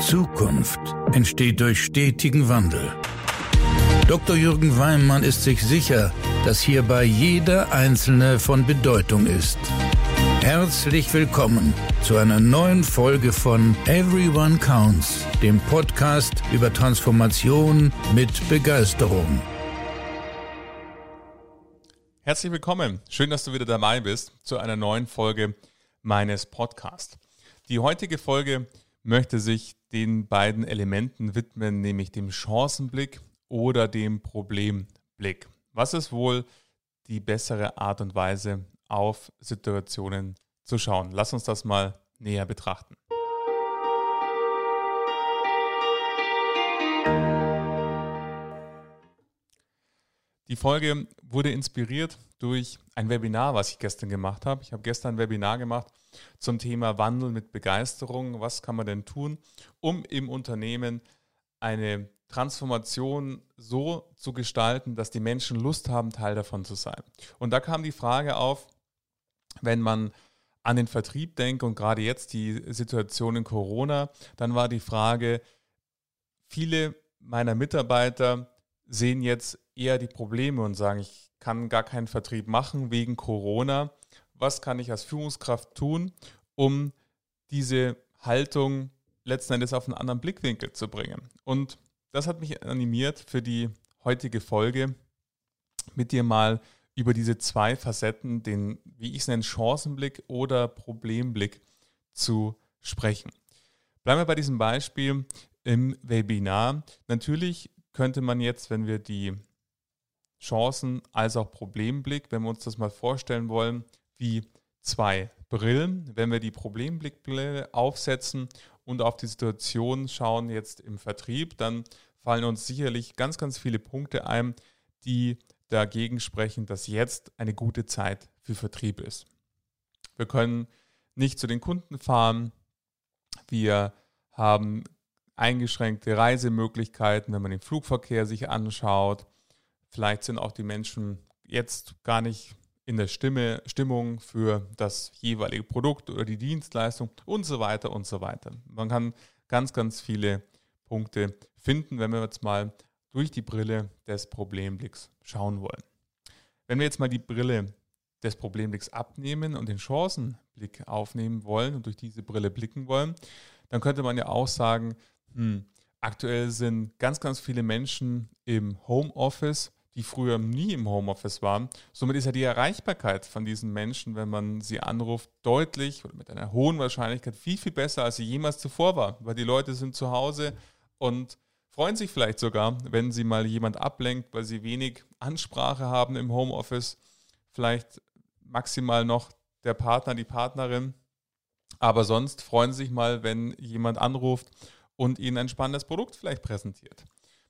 Zukunft entsteht durch stetigen Wandel. Dr. Jürgen Weimann ist sich sicher, dass hierbei jeder Einzelne von Bedeutung ist. Herzlich willkommen zu einer neuen Folge von Everyone Counts, dem Podcast über Transformation mit Begeisterung. Herzlich willkommen. Schön, dass du wieder dabei bist zu einer neuen Folge meines Podcasts. Die heutige Folge möchte sich den beiden Elementen widmen, nämlich dem Chancenblick oder dem Problemblick. Was ist wohl die bessere Art und Weise, auf Situationen zu schauen? Lass uns das mal näher betrachten. Die Folge wurde inspiriert durch ein Webinar, was ich gestern gemacht habe. Ich habe gestern ein Webinar gemacht zum Thema Wandel mit Begeisterung. Was kann man denn tun, um im Unternehmen eine Transformation so zu gestalten, dass die Menschen Lust haben, Teil davon zu sein. Und da kam die Frage auf, wenn man an den Vertrieb denkt und gerade jetzt die Situation in Corona, dann war die Frage, viele meiner Mitarbeiter sehen jetzt eher die Probleme und sagen, ich kann gar keinen Vertrieb machen wegen Corona. Was kann ich als Führungskraft tun, um diese Haltung letzten Endes auf einen anderen Blickwinkel zu bringen? Und das hat mich animiert für die heutige Folge, mit dir mal über diese zwei Facetten, den, wie ich es nenne, Chancenblick oder Problemblick zu sprechen. Bleiben wir bei diesem Beispiel im Webinar. Natürlich könnte man jetzt, wenn wir die Chancen als auch Problemblick, wenn wir uns das mal vorstellen wollen, wie zwei Brillen. Wenn wir die Problemblickbrille aufsetzen und auf die Situation schauen jetzt im Vertrieb, dann fallen uns sicherlich ganz, ganz viele Punkte ein, die dagegen sprechen, dass jetzt eine gute Zeit für Vertrieb ist. Wir können nicht zu den Kunden fahren. Wir haben eingeschränkte Reisemöglichkeiten, wenn man den Flugverkehr sich anschaut. Vielleicht sind auch die Menschen jetzt gar nicht in der Stimme, Stimmung für das jeweilige Produkt oder die Dienstleistung und so weiter und so weiter. Man kann ganz, ganz viele Punkte finden, wenn wir jetzt mal durch die Brille des Problemblicks schauen wollen. Wenn wir jetzt mal die Brille des Problemblicks abnehmen und den Chancenblick aufnehmen wollen und durch diese Brille blicken wollen, dann könnte man ja auch sagen, hm, aktuell sind ganz, ganz viele Menschen im Homeoffice, die früher nie im Homeoffice waren. Somit ist ja die Erreichbarkeit von diesen Menschen, wenn man sie anruft, deutlich oder mit einer hohen Wahrscheinlichkeit viel, viel besser, als sie jemals zuvor war. Weil die Leute sind zu Hause und freuen sich vielleicht sogar, wenn sie mal jemand ablenkt, weil sie wenig Ansprache haben im Homeoffice. Vielleicht maximal noch der Partner, die Partnerin. Aber sonst freuen sie sich mal, wenn jemand anruft und ihnen ein spannendes Produkt vielleicht präsentiert.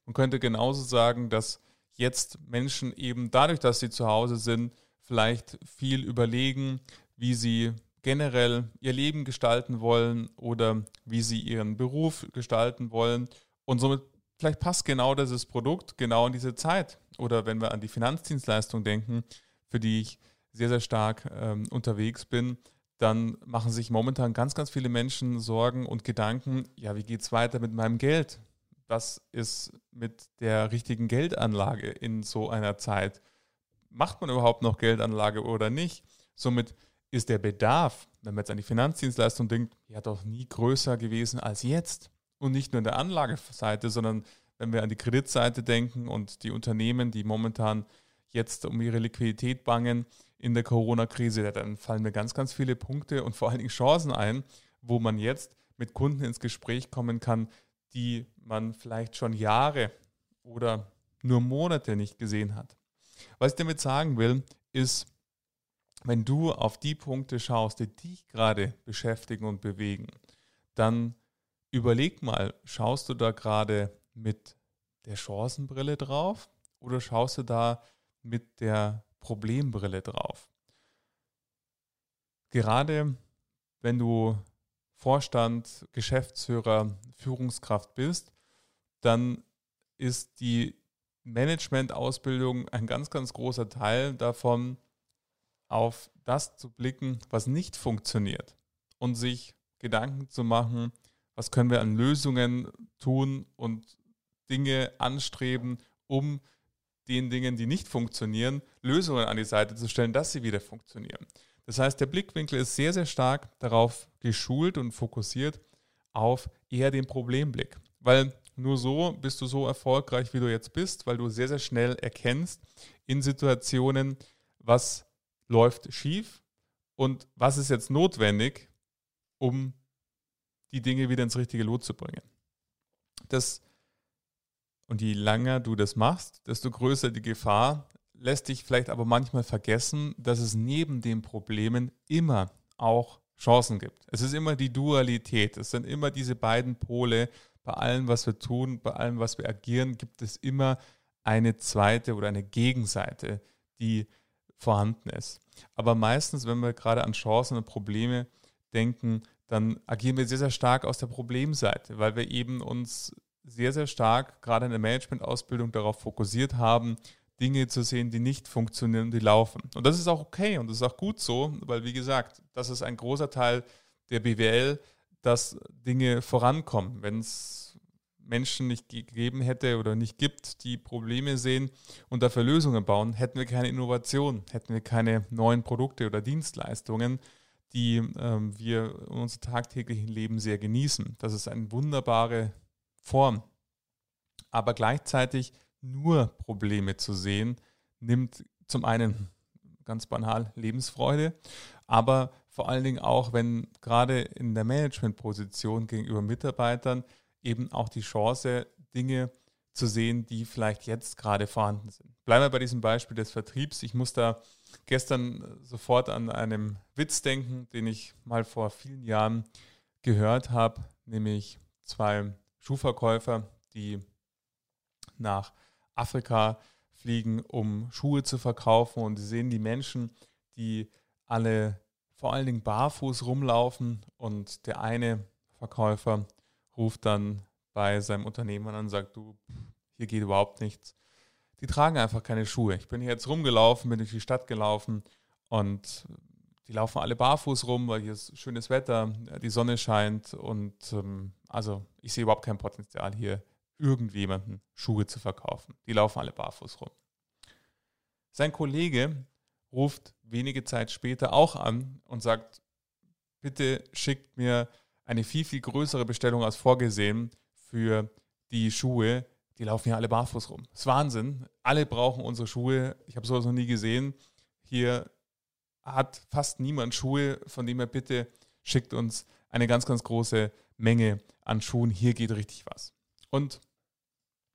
Man könnte genauso sagen, dass jetzt Menschen eben dadurch, dass sie zu Hause sind, vielleicht viel überlegen, wie sie generell ihr Leben gestalten wollen oder wie sie ihren Beruf gestalten wollen. Und somit vielleicht passt genau dieses Produkt genau in diese Zeit. Oder wenn wir an die Finanzdienstleistung denken, für die ich sehr, sehr stark ähm, unterwegs bin, dann machen sich momentan ganz, ganz viele Menschen Sorgen und Gedanken, ja, wie geht es weiter mit meinem Geld? Was ist mit der richtigen Geldanlage in so einer Zeit? Macht man überhaupt noch Geldanlage oder nicht? Somit ist der Bedarf, wenn man jetzt an die Finanzdienstleistung denkt, ja doch nie größer gewesen als jetzt. Und nicht nur in der Anlageseite, sondern wenn wir an die Kreditseite denken und die Unternehmen, die momentan jetzt um ihre Liquidität bangen in der Corona-Krise, dann fallen mir ganz, ganz viele Punkte und vor allen Dingen Chancen ein, wo man jetzt mit Kunden ins Gespräch kommen kann, die man vielleicht schon Jahre oder nur Monate nicht gesehen hat. Was ich damit sagen will, ist, wenn du auf die Punkte schaust, die dich gerade beschäftigen und bewegen, dann überleg mal, schaust du da gerade mit der Chancenbrille drauf oder schaust du da mit der Problembrille drauf? Gerade wenn du Vorstand, Geschäftsführer, Führungskraft bist, dann ist die Management-Ausbildung ein ganz, ganz großer Teil davon, auf das zu blicken, was nicht funktioniert und sich Gedanken zu machen, was können wir an Lösungen tun und Dinge anstreben, um den Dingen, die nicht funktionieren, Lösungen an die Seite zu stellen, dass sie wieder funktionieren. Das heißt, der Blickwinkel ist sehr, sehr stark darauf geschult und fokussiert auf eher den Problemblick. Weil nur so bist du so erfolgreich, wie du jetzt bist, weil du sehr, sehr schnell erkennst in Situationen, was läuft schief und was ist jetzt notwendig, um die Dinge wieder ins richtige Lot zu bringen. Das, und je länger du das machst, desto größer die Gefahr, lässt dich vielleicht aber manchmal vergessen, dass es neben den Problemen immer auch Chancen gibt. Es ist immer die Dualität, es sind immer diese beiden Pole. Bei allem, was wir tun, bei allem, was wir agieren, gibt es immer eine zweite oder eine Gegenseite, die vorhanden ist. Aber meistens, wenn wir gerade an Chancen und Probleme denken, dann agieren wir sehr, sehr stark aus der Problemseite, weil wir eben uns sehr, sehr stark gerade in der Management-Ausbildung darauf fokussiert haben, Dinge zu sehen, die nicht funktionieren, die laufen. Und das ist auch okay und das ist auch gut so, weil wie gesagt, das ist ein großer Teil der BWL, dass Dinge vorankommen. Wenn es Menschen nicht gegeben hätte oder nicht gibt, die Probleme sehen und dafür Lösungen bauen, hätten wir keine Innovation, hätten wir keine neuen Produkte oder Dienstleistungen, die ähm, wir in unserem tagtäglichen Leben sehr genießen. Das ist eine wunderbare Form. Aber gleichzeitig nur Probleme zu sehen, nimmt zum einen ganz banal Lebensfreude, aber vor allen Dingen auch, wenn gerade in der Managementposition gegenüber Mitarbeitern eben auch die Chance, Dinge zu sehen, die vielleicht jetzt gerade vorhanden sind. Bleiben wir bei diesem Beispiel des Vertriebs. Ich muss da gestern sofort an einem Witz denken, den ich mal vor vielen Jahren gehört habe, nämlich zwei Schuhverkäufer, die nach Afrika fliegen, um Schuhe zu verkaufen. Und sie sehen die Menschen, die alle vor allen Dingen barfuß rumlaufen. Und der eine Verkäufer ruft dann bei seinem Unternehmen an und sagt, du, hier geht überhaupt nichts. Die tragen einfach keine Schuhe. Ich bin hier jetzt rumgelaufen, bin durch die Stadt gelaufen und die laufen alle barfuß rum, weil hier ist schönes Wetter, die Sonne scheint und ähm, also ich sehe überhaupt kein Potenzial hier irgendjemanden Schuhe zu verkaufen. Die laufen alle barfuß rum. Sein Kollege ruft wenige Zeit später auch an und sagt, bitte schickt mir eine viel, viel größere Bestellung als vorgesehen für die Schuhe. Die laufen ja alle barfuß rum. Das ist Wahnsinn. Alle brauchen unsere Schuhe. Ich habe sowas noch nie gesehen. Hier hat fast niemand Schuhe, von dem er bitte schickt uns eine ganz, ganz große Menge an Schuhen. Hier geht richtig was. Und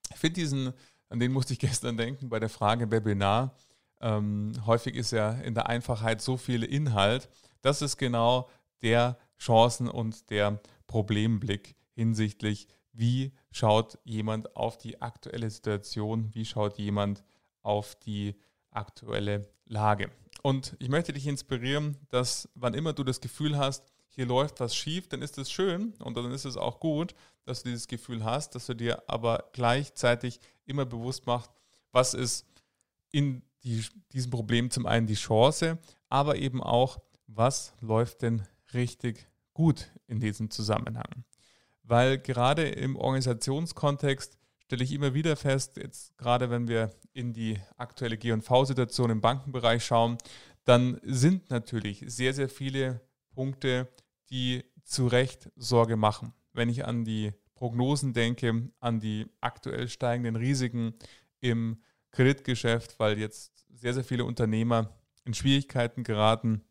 ich finde diesen, an den musste ich gestern denken bei der Frage Webinar. Ähm, häufig ist ja in der Einfachheit so viel Inhalt. Das ist genau der Chancen- und der Problemblick hinsichtlich, wie schaut jemand auf die aktuelle Situation, wie schaut jemand auf die aktuelle Lage. Und ich möchte dich inspirieren, dass wann immer du das Gefühl hast, hier läuft was schief, dann ist es schön und dann ist es auch gut, dass du dieses Gefühl hast, dass du dir aber gleichzeitig immer bewusst machst, was ist in die, diesem Problem zum einen die Chance, aber eben auch, was läuft denn richtig gut in diesem Zusammenhang. Weil gerade im Organisationskontext stelle ich immer wieder fest, jetzt gerade wenn wir in die aktuelle G&V-Situation im Bankenbereich schauen, dann sind natürlich sehr, sehr viele Punkte die zu Recht Sorge machen. Wenn ich an die Prognosen denke, an die aktuell steigenden Risiken im Kreditgeschäft, weil jetzt sehr, sehr viele Unternehmer in Schwierigkeiten geraten,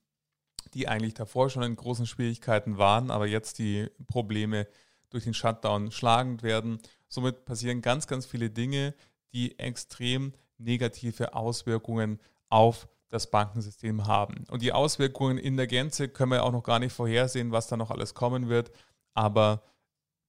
die eigentlich davor schon in großen Schwierigkeiten waren, aber jetzt die Probleme durch den Shutdown schlagend werden. Somit passieren ganz, ganz viele Dinge, die extrem negative Auswirkungen auf das Bankensystem haben. Und die Auswirkungen in der Gänze können wir auch noch gar nicht vorhersehen, was da noch alles kommen wird. Aber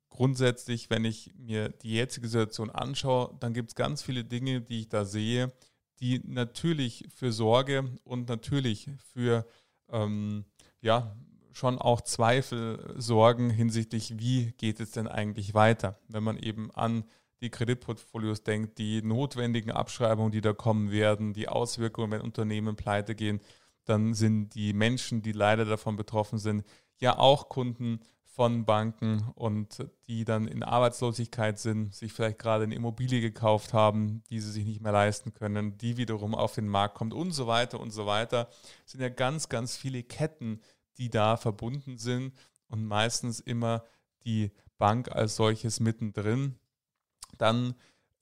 grundsätzlich, wenn ich mir die jetzige Situation anschaue, dann gibt es ganz viele Dinge, die ich da sehe, die natürlich für Sorge und natürlich für ähm, ja, schon auch Zweifel sorgen hinsichtlich, wie geht es denn eigentlich weiter, wenn man eben an die Kreditportfolios denkt, die notwendigen Abschreibungen, die da kommen werden, die Auswirkungen, wenn Unternehmen pleite gehen, dann sind die Menschen, die leider davon betroffen sind, ja auch Kunden von Banken und die dann in Arbeitslosigkeit sind, sich vielleicht gerade eine Immobilie gekauft haben, die sie sich nicht mehr leisten können, die wiederum auf den Markt kommt und so weiter und so weiter. Es sind ja ganz, ganz viele Ketten, die da verbunden sind und meistens immer die Bank als solches mittendrin. Dann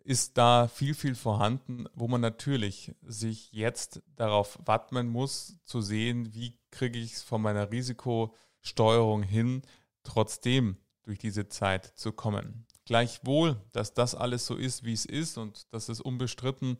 ist da viel, viel vorhanden, wo man natürlich sich jetzt darauf wappnen muss, zu sehen, wie kriege ich es von meiner Risikosteuerung hin, trotzdem durch diese Zeit zu kommen. Gleichwohl, dass das alles so ist, wie es ist und das ist unbestritten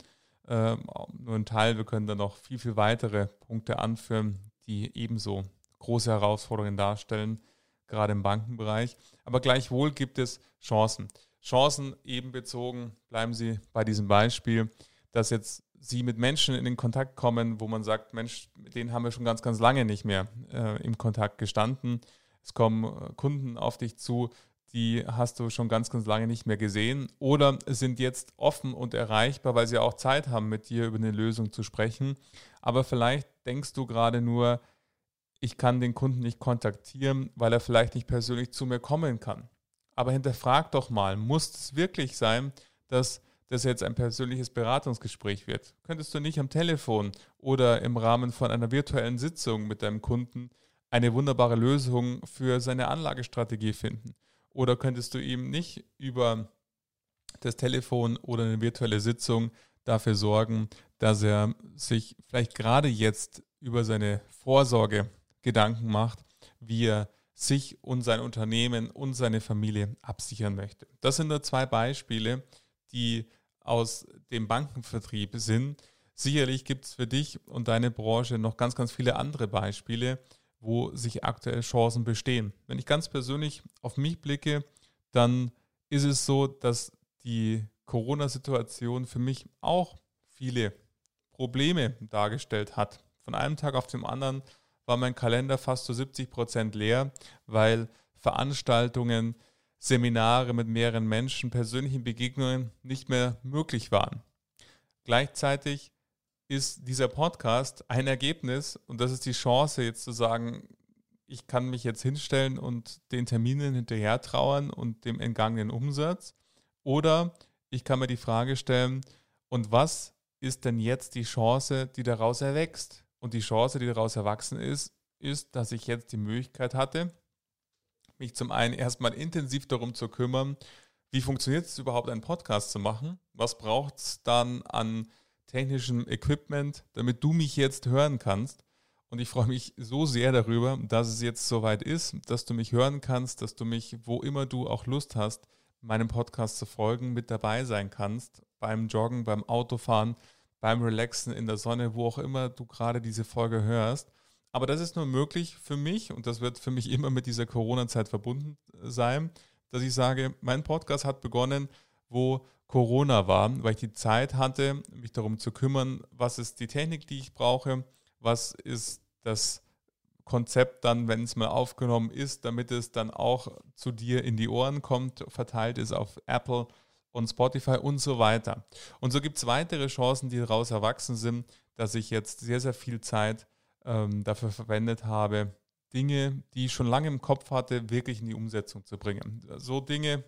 äh, nur ein Teil. Wir können da noch viel, viel weitere Punkte anführen, die ebenso große Herausforderungen darstellen, gerade im Bankenbereich. Aber gleichwohl gibt es Chancen. Chancen eben bezogen, bleiben Sie bei diesem Beispiel, dass jetzt Sie mit Menschen in den Kontakt kommen, wo man sagt, Mensch, mit denen haben wir schon ganz, ganz lange nicht mehr äh, im Kontakt gestanden es kommen äh, Kunden auf dich zu, die hast du schon ganz, ganz lange nicht mehr gesehen oder sind jetzt offen und erreichbar, weil sie auch Zeit haben, mit dir über eine Lösung zu sprechen. Aber vielleicht denkst du gerade nur, ich kann den Kunden nicht kontaktieren, weil er vielleicht nicht persönlich zu mir kommen kann. Aber hinterfrag doch mal, muss es wirklich sein, dass das jetzt ein persönliches Beratungsgespräch wird? Könntest du nicht am Telefon oder im Rahmen von einer virtuellen Sitzung mit deinem Kunden eine wunderbare Lösung für seine Anlagestrategie finden? Oder könntest du ihm nicht über das Telefon oder eine virtuelle Sitzung dafür sorgen, dass er sich vielleicht gerade jetzt über seine Vorsorge Gedanken macht, wie er sich und sein Unternehmen und seine Familie absichern möchte. Das sind nur zwei Beispiele, die aus dem Bankenvertrieb sind. Sicherlich gibt es für dich und deine Branche noch ganz, ganz viele andere Beispiele, wo sich aktuell Chancen bestehen. Wenn ich ganz persönlich auf mich blicke, dann ist es so, dass die Corona-Situation für mich auch viele Probleme dargestellt hat. Von einem Tag auf den anderen war mein Kalender fast zu 70 Prozent leer, weil Veranstaltungen, Seminare mit mehreren Menschen, persönlichen Begegnungen nicht mehr möglich waren. Gleichzeitig ist dieser Podcast ein Ergebnis und das ist die Chance jetzt zu sagen, ich kann mich jetzt hinstellen und den Terminen hinterher trauern und dem entgangenen Umsatz oder ich kann mir die Frage stellen, und was ist denn jetzt die Chance, die daraus erwächst? Und die Chance, die daraus erwachsen ist, ist, dass ich jetzt die Möglichkeit hatte, mich zum einen erstmal intensiv darum zu kümmern, wie funktioniert es überhaupt, einen Podcast zu machen? Was braucht es dann an technischem Equipment, damit du mich jetzt hören kannst. Und ich freue mich so sehr darüber, dass es jetzt soweit ist, dass du mich hören kannst, dass du mich, wo immer du auch Lust hast, meinem Podcast zu folgen, mit dabei sein kannst. Beim Joggen, beim Autofahren, beim Relaxen in der Sonne, wo auch immer du gerade diese Folge hörst. Aber das ist nur möglich für mich und das wird für mich immer mit dieser Corona-Zeit verbunden sein, dass ich sage, mein Podcast hat begonnen, wo Corona war, weil ich die Zeit hatte, mich darum zu kümmern, was ist die Technik, die ich brauche, was ist das Konzept dann, wenn es mal aufgenommen ist, damit es dann auch zu dir in die Ohren kommt, verteilt ist auf Apple und Spotify und so weiter. Und so gibt es weitere Chancen, die daraus erwachsen sind, dass ich jetzt sehr, sehr viel Zeit ähm, dafür verwendet habe, Dinge, die ich schon lange im Kopf hatte, wirklich in die Umsetzung zu bringen. So Dinge,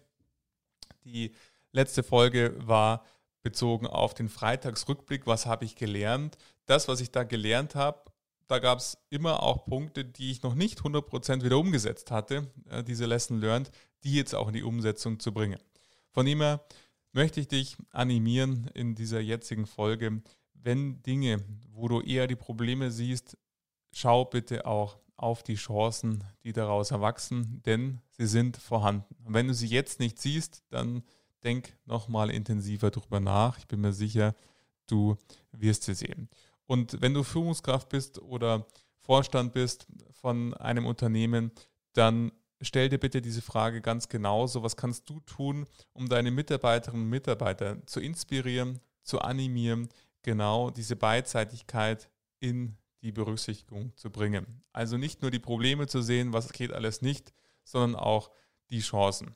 die letzte Folge war bezogen auf den Freitagsrückblick. Was habe ich gelernt? Das, was ich da gelernt habe, da gab es immer auch Punkte, die ich noch nicht 100% wieder umgesetzt hatte, äh, diese Lesson learned, die jetzt auch in die Umsetzung zu bringen. Von dem her möchte ich dich animieren in dieser jetzigen Folge, wenn Dinge, wo du eher die Probleme siehst, schau bitte auch auf die Chancen, die daraus erwachsen, denn sie sind vorhanden. Und wenn du sie jetzt nicht siehst, dann denk nochmal intensiver drüber nach. Ich bin mir sicher, du wirst sie sehen. Und wenn du Führungskraft bist oder Vorstand bist von einem Unternehmen, dann stell dir bitte diese Frage ganz genauso. Was kannst du tun, um deine Mitarbeiterinnen und Mitarbeiter zu inspirieren, zu animieren, genau diese Beidseitigkeit in die Berücksichtigung zu bringen? Also nicht nur die Probleme zu sehen, was geht alles nicht, sondern auch die Chancen.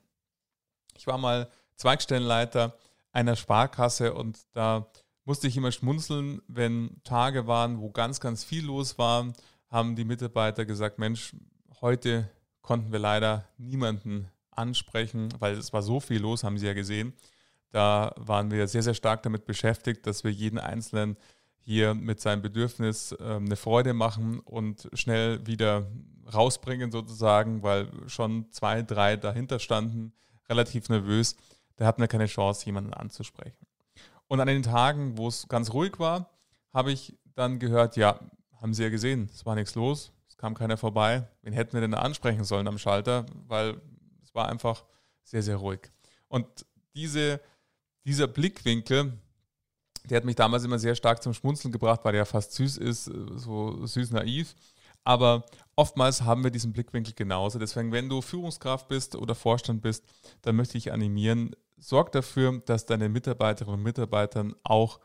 Ich war mal Zweigstellenleiter einer Sparkasse und da musste ich immer schmunzeln, wenn Tage waren, wo ganz, ganz viel los war, haben die Mitarbeiter gesagt, Mensch, heute konnten wir leider niemanden ansprechen, weil es war so viel los, haben Sie ja gesehen. Da waren wir sehr, sehr stark damit beschäftigt, dass wir jeden Einzelnen hier mit seinem Bedürfnis äh, eine Freude machen und schnell wieder rausbringen sozusagen, weil schon zwei, drei dahinter standen, relativ nervös. Da hatten wir keine Chance, jemanden anzusprechen. Und an den Tagen, wo es ganz ruhig war, habe ich dann gehört, ja, haben Sie ja gesehen, es war nichts los, kam keiner vorbei. Wen hätten wir denn ansprechen sollen am Schalter? Weil es war einfach sehr, sehr ruhig. Und diese, dieser Blickwinkel, der hat mich damals immer sehr stark zum Schmunzeln gebracht, weil er ja fast süß ist, so süß naiv. Aber oftmals haben wir diesen Blickwinkel genauso. Deswegen, wenn du Führungskraft bist oder Vorstand bist, dann möchte ich animieren, sorg dafür, dass deine Mitarbeiterinnen und Mitarbeiter auch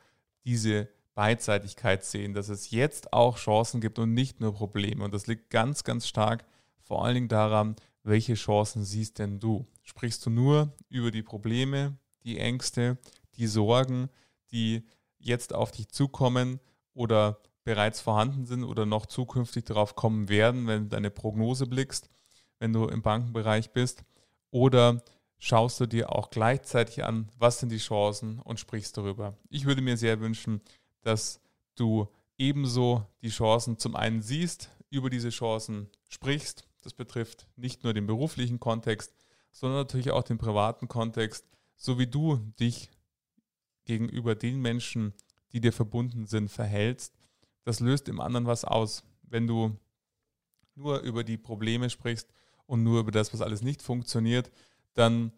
diese Beidseitigkeit sehen, dass es jetzt auch Chancen gibt und nicht nur Probleme. Und das liegt ganz, ganz stark vor allen Dingen daran, welche Chancen siehst denn du? Sprichst du nur über die Probleme, die Ängste, die Sorgen, die jetzt auf dich zukommen oder bereits vorhanden sind oder noch zukünftig darauf kommen werden, wenn du deine Prognose blickst, wenn du im Bankenbereich bist? Oder schaust du dir auch gleichzeitig an, was sind die Chancen und sprichst darüber? Ich würde mir sehr wünschen, dass du ebenso die Chancen zum einen siehst, über diese Chancen sprichst. Das betrifft nicht nur den beruflichen Kontext, sondern natürlich auch den privaten Kontext, so wie du dich gegenüber den Menschen, die dir verbunden sind, verhältst das löst im anderen was aus. Wenn du nur über die Probleme sprichst und nur über das, was alles nicht funktioniert, dann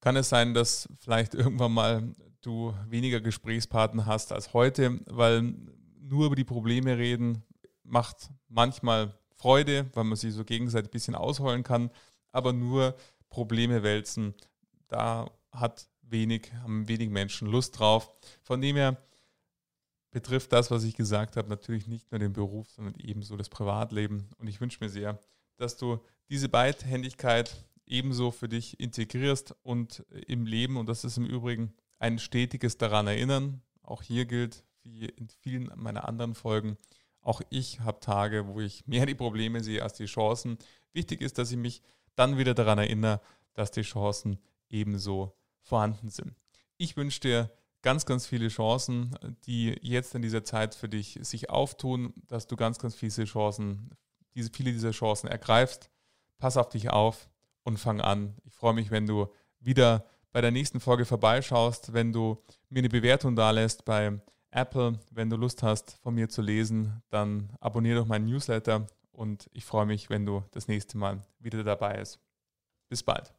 kann es sein, dass vielleicht irgendwann mal du weniger Gesprächspartner hast als heute, weil nur über die Probleme reden macht manchmal Freude, weil man sich so gegenseitig ein bisschen ausholen kann, aber nur Probleme wälzen, da hat wenig, haben wenig Menschen Lust drauf. Von dem her betrifft das, was ich gesagt habe, natürlich nicht nur den Beruf, sondern ebenso das Privatleben. Und ich wünsche mir sehr, dass du diese Beidhändigkeit ebenso für dich integrierst und im Leben, und das ist im Übrigen ein stetiges daran erinnern, auch hier gilt, wie in vielen meiner anderen Folgen, auch ich habe Tage, wo ich mehr die Probleme sehe als die Chancen. Wichtig ist, dass ich mich dann wieder daran erinnere, dass die Chancen ebenso vorhanden sind. Ich wünsche dir ganz, ganz viele Chancen, die jetzt in dieser Zeit für dich sich auftun, dass du ganz, ganz viele Chancen, diese, viele dieser Chancen ergreifst. Pass auf dich auf und fang an. Ich freue mich, wenn du wieder bei der nächsten Folge vorbeischaust, wenn du mir eine Bewertung da lässt bei Apple. Wenn du Lust hast, von mir zu lesen, dann abonniere doch meinen Newsletter und ich freue mich, wenn du das nächste Mal wieder dabei bist. Bis bald.